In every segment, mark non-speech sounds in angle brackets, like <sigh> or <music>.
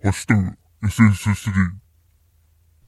ハッシュタグ SS3。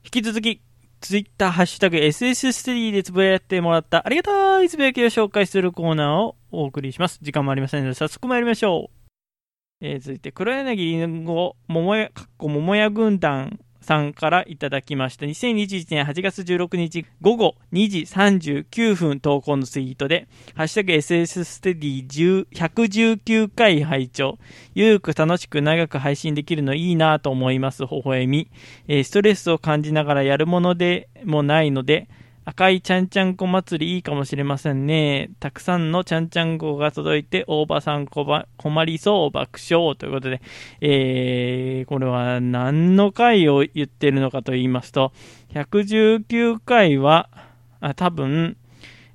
引き続き、ツイッターハッシュタグ SS3 でつぶやいてもらったありがたいつぶやきを紹介するコーナーをお送りします。時間もありませんので、早速参りましょう。えー、続いて、黒柳りんご、桃屋、かっこ桃屋軍団さんからいただきました。2021年8月16日午後2時39分投稿のツイートで、ハッシュタグ SS ステディ119回拝聴ゆるく楽しく長く配信できるのいいなと思います。微笑み、えー、ストレスを感じながらやるものでもないので、赤いちゃんちゃんこ祭りいいかもしれませんね。たくさんのちゃんちゃんこが届いて、大場さん困りそう爆笑ということで、えー、これは何の回を言ってるのかと言いますと、119回は、あ多分、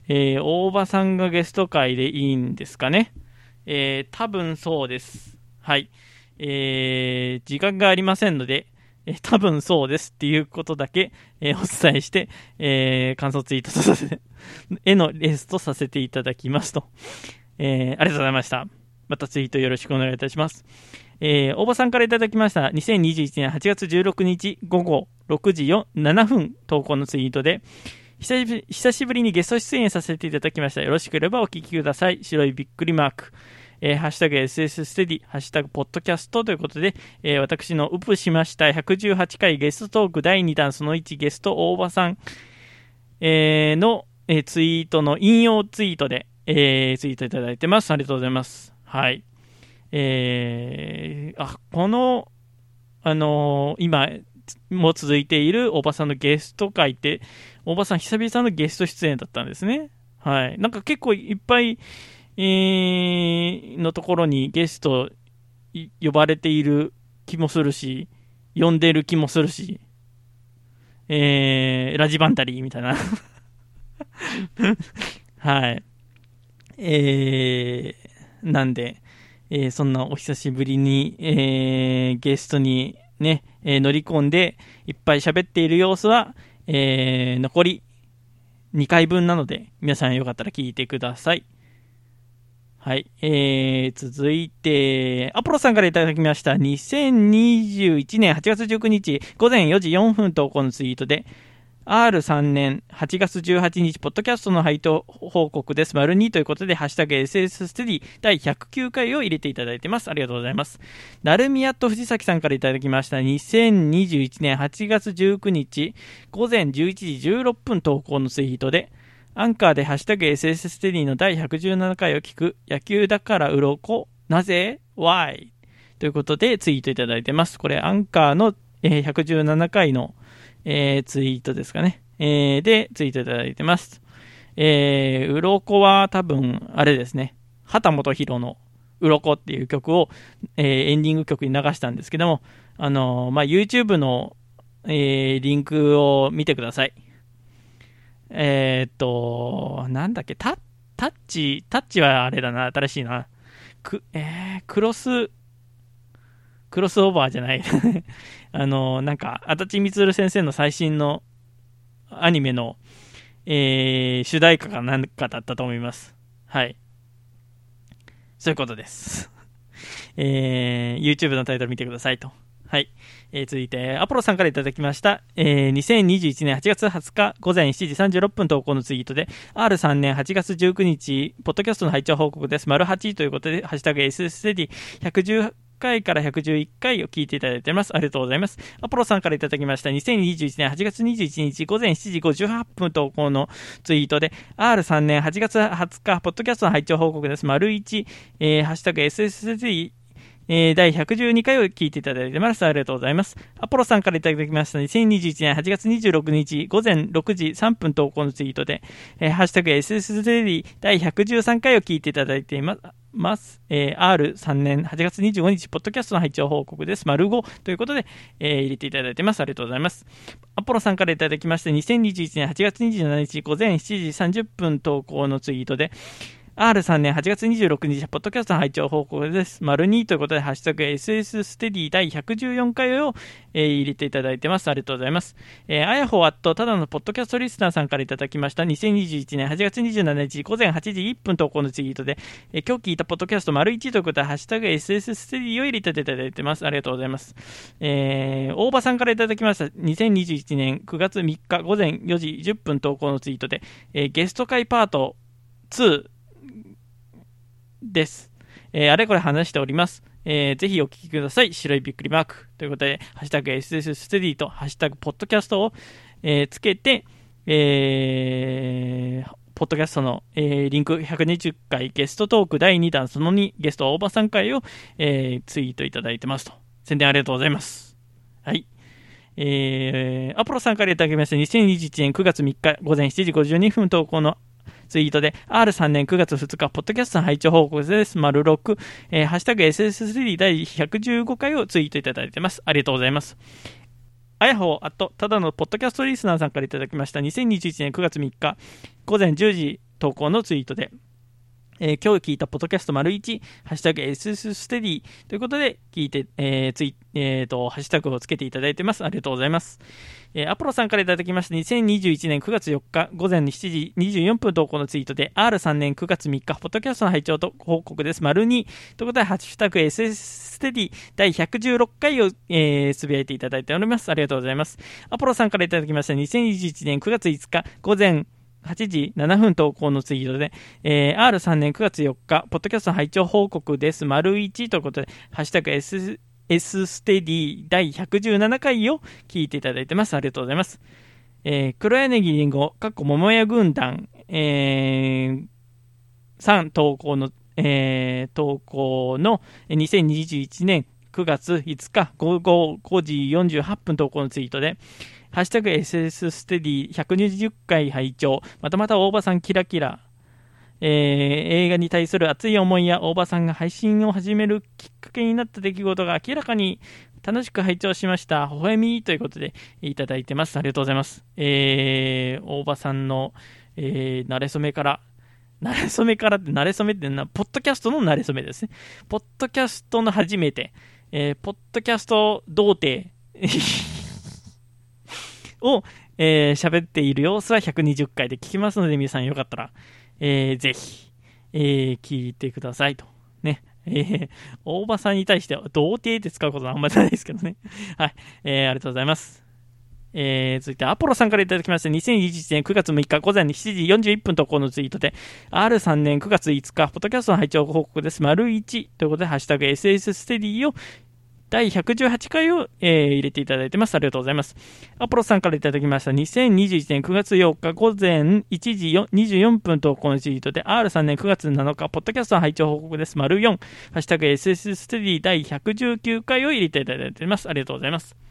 えー、大場さんがゲスト回でいいんですかね。えー、多分そうです。はい。えー、時間がありませんので、えー、多分そうですっていうことだけ、えー、お伝えして、えー、感想ツイートとさせて、<laughs> 絵のレースとさせていただきますと。えー、ありがとうございました。またツイートよろしくお願いいたします。えー、大場さんからいただきました。2021年8月16日午後6時7分投稿のツイートで、久しぶりにゲスト出演させていただきました。よろしければお聞きください。白いびっくりマーク。えー、ハッシュタグ SS ステディ、ハッシュタグポッドキャストということで、えー、私のウプしました118回ゲストトーク第2弾その1ゲスト大場さん、えー、の、えー、ツイートの引用ツイートで、えー、ツイートいただいてます。ありがとうございます。はい。えー、あ、この、あのー、今、も続いている大場さんのゲスト会って、大場さん久々のゲスト出演だったんですね。はい。なんか結構いっぱい、のところにゲスト呼ばれている気もするし、呼んでる気もするし、えー、ラジバンタリーみたいな <laughs> はい。えー、なんで、えー、そんなお久しぶりに、えー、ゲストにね、えー、乗り込んで、いっぱい喋っている様子は、えー、残り2回分なので、皆さんよかったら聞いてください。はい。えー、続いて、アポロさんからいただきました。2021年8月19日午前4時4分投稿のツイートで、R3 年8月18日、ポッドキャストの配当報告です。丸2ということで、ハッシュタグ SS ステディ第109回を入れていただいてます。ありがとうございます。ナルミヤット藤崎さんからいただきました。2021年8月19日、午前11時16分投稿のツイートで、アンカーでハッシュタグ SS ステディの第117回を聞く野球だから鱗なぜ ?Why? ということでツイートいただいてます。これアンカーの、えー、117回の、えー、ツイートですかね。えー、でツイートいただいてます。えー、鱗は多分あれですね。畑本博の鱗っていう曲を、えー、エンディング曲に流したんですけども、あのー、まあ、YouTube の、えー、リンクを見てください。えー、っと、なんだっけ、タタッチ、タッチはあれだな、新しいな。く、えー、クロス、クロスオーバーじゃない。<laughs> あの、なんか、足立光先生の最新のアニメの、えー、主題歌かなんかだったと思います。はい。そういうことです。<laughs> えー、YouTube のタイトル見てくださいと。はい。えー、続いて、アポロさんからいただきました。えー、2021年8月20日午前7時36分投稿のツイートで、R3 年8月19日、ポッドキャストの配置報告です。丸8ということで、ハッシュタグ SSD110 回から111回を聞いていただいてます。ありがとうございます。アポロさんからいただきました。2021年8月21日午前7時58分投稿のツイートで、R3 年8月20日、ポッドキャストの配置報告です。丸1、えー、ハッシュタグ SSD えー、第112回を聞いていただいてます。ありがとうございます。アポロさんからいただきました2021年8月26日午前6時3分投稿のツイートで、えー、ハッシュタグ SSD 第113回を聞いていただいています。ま。えー、R3 年8月25日、ポッドキャストの配置報告です。丸5ということで、えー、入れていただいてます。ありがとうございます。アポロさんからいただきまして、2021年8月27日午前7時30分投稿のツイートで、R3 年8月26日、ポッドキャストの拝聴報告です。丸2ということで、ハッシュタグ SS ステディ第114回を、えー、入れていただいてます。ありがとうございます。えー、あやほあっと、ただのポッドキャストリスナーさんからいただきました。2021年8月27日午前8時1分投稿のツイートで、えー、今日聞いたポッドキャスト丸1ということで、ハッシュタグ SS ステディを入れていただいてます。ありがとうございます。えー、大場さんからいただきました。2021年9月3日午前4時10分投稿のツイートで、えー、ゲスト会パート2、です。えー、あれこれ話しております。えー、ぜひお聞きください。白いびっくりマーク。ということで、ハッシュタグ SS ステディとハッシュタグポッドキャストを、えー、つけて、えー、ポッドキャストの、えー、リンク120回ゲストトーク第2弾その2ゲスト大場さん回を、えー、ツイートいただいてますと。宣伝ありがとうございます。はい。えー、アポロさんからいただきました。2021年9月3日午前7時52分投稿のツイートで、R3 年9月2日、ポッドキャストの配置報告です。丸6、えー、ハッシュタグ SS3 第115回をツイートいただいてます。ありがとうございます。あやほあと、ただのポッドキャストリスナーさんからいただきました。2021年9月3日、午前10時投稿のツイートで、えー、今日聞いたポッドキャスト丸1、ハッシュタグ SS ステディということで聞いて、えー、ツイ、えー、と、ハッシュタグをつけていただいてます。ありがとうございます。えー、アポロさんからいただきました2021年9月4日午前7時24分投稿のツイートで R3 年9月3日、ポッドキャストの拝聴と報告です。丸2ということで、ハッシュタグ SS ステディ第116回を、えー、つぶやいていただいております。ありがとうございます。アポロさんからいただきました2021年9月5日午前8時7分投稿のツイートで、えー、R3 年9月4日、ポッドキャストの拝聴報告です。丸1ということで、ハッシュタグ S S ステディ第117回を聞いていただいてます。ありがとうございます。えー、黒柳りんご、かっこ桃屋軍団、えー、さん投稿の、えー、投稿の2021年9月5日午後5時48分投稿のツイートで、ハッシュタグ SS ステディ120回拝聴またまた大場さんキラキラえー、映画に対する熱い思いや大場さんが配信を始めるきっかけになった出来事が明らかに楽しく拝聴しました。微笑みということでいただいてます。ありがとうございます。えー、大場さんの、えー、慣れ初めから、慣れ初めからって、慣れ初めってな、ポッドキャストの慣れ初めですね。ポッドキャストの初めて、えー、ポッドキャスト童貞を、えー、喋っている様子は120回で聞きますので、皆さんよかったら、えー、ぜひ、えー、聞いてくださいと。ね。えー、大場さんに対しては、童貞って使うことはあんまりないですけどね。<laughs> はい。えー、ありがとうございます。えー、続いて、アポロさんからいただきました。2021年9月6日午前7時41分とこのツイートで、R3 年9月5日、ポッドキャストの配聴報告です。丸1ということで、ハッシュタグ SS ステディを第118回を、えー、入れていただいてます。ありがとうございます。アポロさんからいただきました。2021年9月4日午前1時24分とこのツイートで R3 年9月7日、ポッドキャストの配置報告です。丸4、ハッシュタグ SS ステディ第119回を入れていただいてます。ありがとうございます。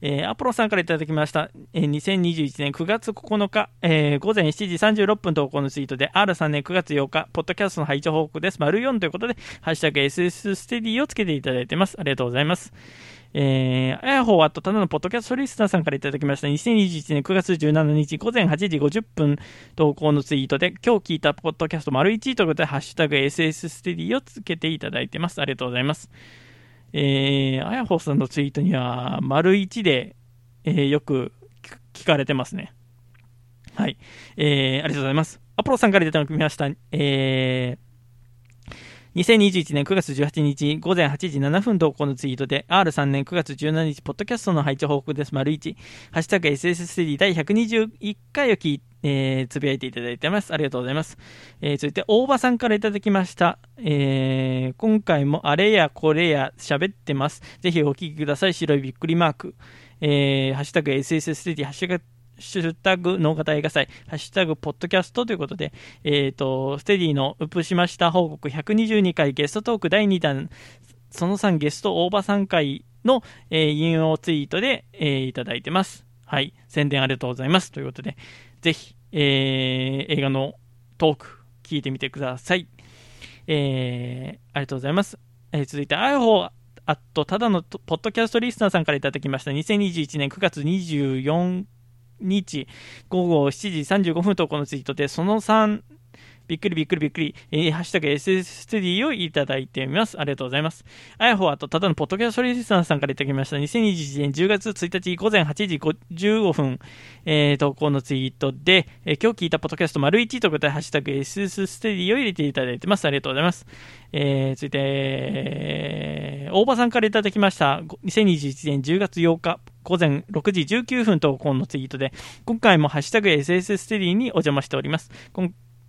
えー、アポロさんからいただきました、えー、2021年9月9日、えー、午前7時36分投稿のツイートで、R3 年9月8日、ポッドキャストの配置報告です。丸4ということで、ハッシュタグ SS ステディをつけていただいてます。ありがとうございます。えー、あやほうあと、ただのポッドキャストリスナーさんからいただきました。2021年9月17日午前8時50分投稿のツイートで、今日聞いたポッドキャスト丸1ということで、ハッシュタグ SS ステディをつけていただいてます。ありがとうございます。えー、あやほさんのツイートには、丸1で、えー、よく聞かれてますね。はい。えー、ありがとうございます。アポロさんから出ただきました。えー、2021年9月18日午前8時7分投稿のツイートで R3 年9月17日ポッドキャストの配置報告です。丸1。ハッシュタグ SSSD 第121回を聞いてえー、つぶやいていただいてます。ありがとうございます。えー、続いて、大場さんからいただきました。えー、今回もあれやこれや喋ってます。ぜひお聞きください。白いびっくりマーク。えー、ハッシュタグ SSSD、ハッシュシュタグ脳型映画祭、ハッシュタグポッドキャストということで、えっ、ー、と、ステディのウプしました報告122回ゲストトーク第2弾、その3ゲスト大場さん回の、えー、引用ツイートで、えー、いただいてます。はい。宣伝ありがとうございます。ということで、ぜひ、えー、映画のトーク、聞いてみてください。えー、ありがとうございます。えー、続いて、あやほあと、ただのポッドキャストリスナーさんからいただきました。2021年9月24日午後7時35分とこのツイートで、その3、びっくりびっくりびっくり、えー、ハッシュタグ SS ステディをいただいています。ありがとうございます。あやほあと、ただのポッドキャストリスナーさんからいただきました。2021年10月1日午前8時55分、えー、投稿のツイートで、えー、今日聞いたポッドキャスト丸1ということで、ハッシュタグ SS ステディを入れていただいてます。ありがとうございます。えー、続いて、大場さんからいただきました。2021年10月8日、午前6時19分投稿のツイートで、今回もハッシュタグ SS ステディにお邪魔しております。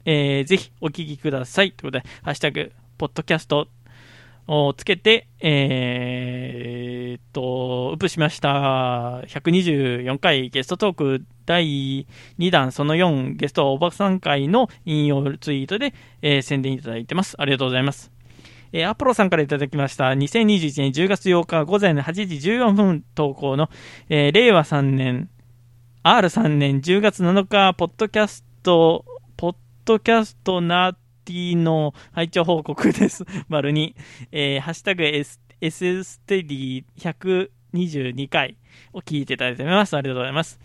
えー、ぜひお聞きください。ということで、ハッシュタグ、ポッドキャストをつけて、えー、っと、ウップしました。124回ゲストトーク第2弾その4ゲストおばさん会の引用ツイートで、えー、宣伝いただいてます。ありがとうございます。えー、アポロさんからいただきました。2021年10月8日午前8時14分投稿の、えー、令和3年 R3 年10月7日、ポッドキャスト、ドキャストナーティの配聴報告です。<laughs> 丸に、えー、ハッシュタグ S、S ステディ122回を聞いていただいております。ありがとうございます。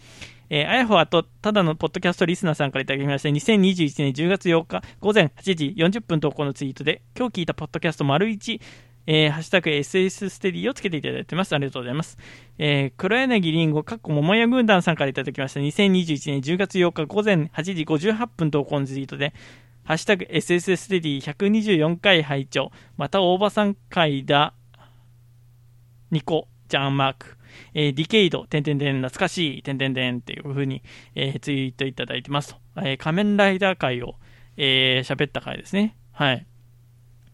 えー、あやほはと、ただのポッドキャストリスナーさんからいただきまして、2021年10月8日午前8時40分投稿のツイートで、今日聞いたポッドキャスト丸1、えー、ハッシュタグ SS ステディをつけていただいてます。ありがとうございます。えー、黒柳りんご、かっこ桃屋軍団さんからいただきました。2021年10月8日午前8時58分投稿のツイートで、ハッシュタグ SS ステディ124回拝聴また大場さん回だ、ニコ、ジャンマーク。えー、ディケイド、てんてんてん、懐かしい、てんてんてんっていう風に、えー、ツイートいただいてますと。えー、仮面ライダー界を、えー、喋った回ですね。はい。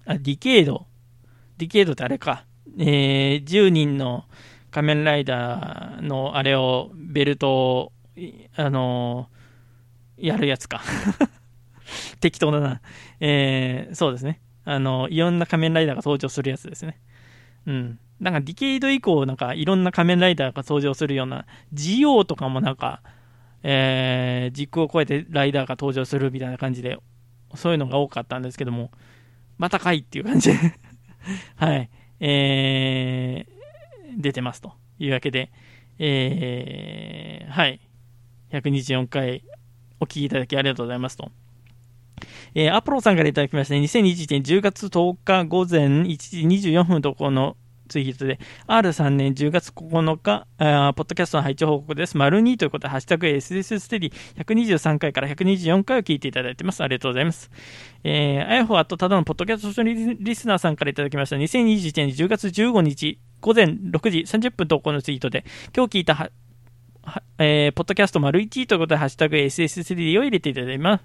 あ、ディケイド。ディケイドってあれか。えー、10人の仮面ライダーのあれを、ベルトを、あのー、やるやつか。<laughs> 適当だな。えー、そうですね。あの、いろんな仮面ライダーが登場するやつですね。うん。なんかディケイド以降、なんかいろんな仮面ライダーが登場するような、ジオウとかもなんか、えー、時空を超えてライダーが登場するみたいな感じで、そういうのが多かったんですけども、またかいっていう感じで <laughs> はい、えー、出てますというわけで、えー、はい、124回お聞きいただきありがとうございますと。えー、アポロさんからいただきまして、2021年10月10日午前1時24分とこのツイートで、R3 年10月9日、あポッドキャストの配置報告です。丸2ということで、ハッシュタグ SS ステディ123回から124回を聞いていただいてます。ありがとうございます。えー、あやほあとただのポッドキャストリスナーさんからいただきました。2021年10月15日午前6時30分投稿のツイートで、今日聞いたえー、ポッドキャスト丸1ということで、ハッシュタグ SS ステディを入れていただきます。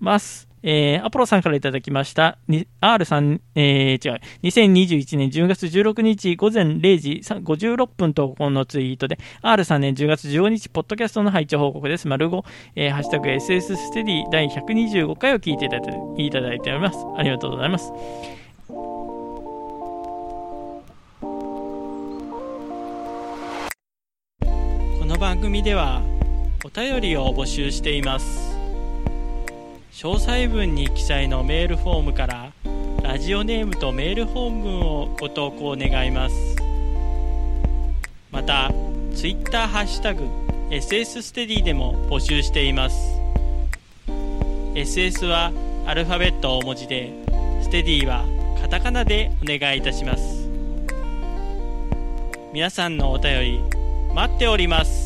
ますえー、アポロさんからいただきました、R3、えー、違う、2021年10月16日午前0時56分投稿のツイートで、R3 年10月15日、ポッドキャストの配置報告です。丸5、えー、ハッシュタグ SS ステディ第125回を聞いていただいていただいております。ありがとうございます。この番組では、お便りを募集しています。詳細文に記載のメールフォームからラジオネームとメール本文をご投稿願います。また Twitter ハッシュタグ SS ステディでも募集しています。SS はアルファベット大文字でステディはカタカナでお願いいたします。皆さんのお便り待っております。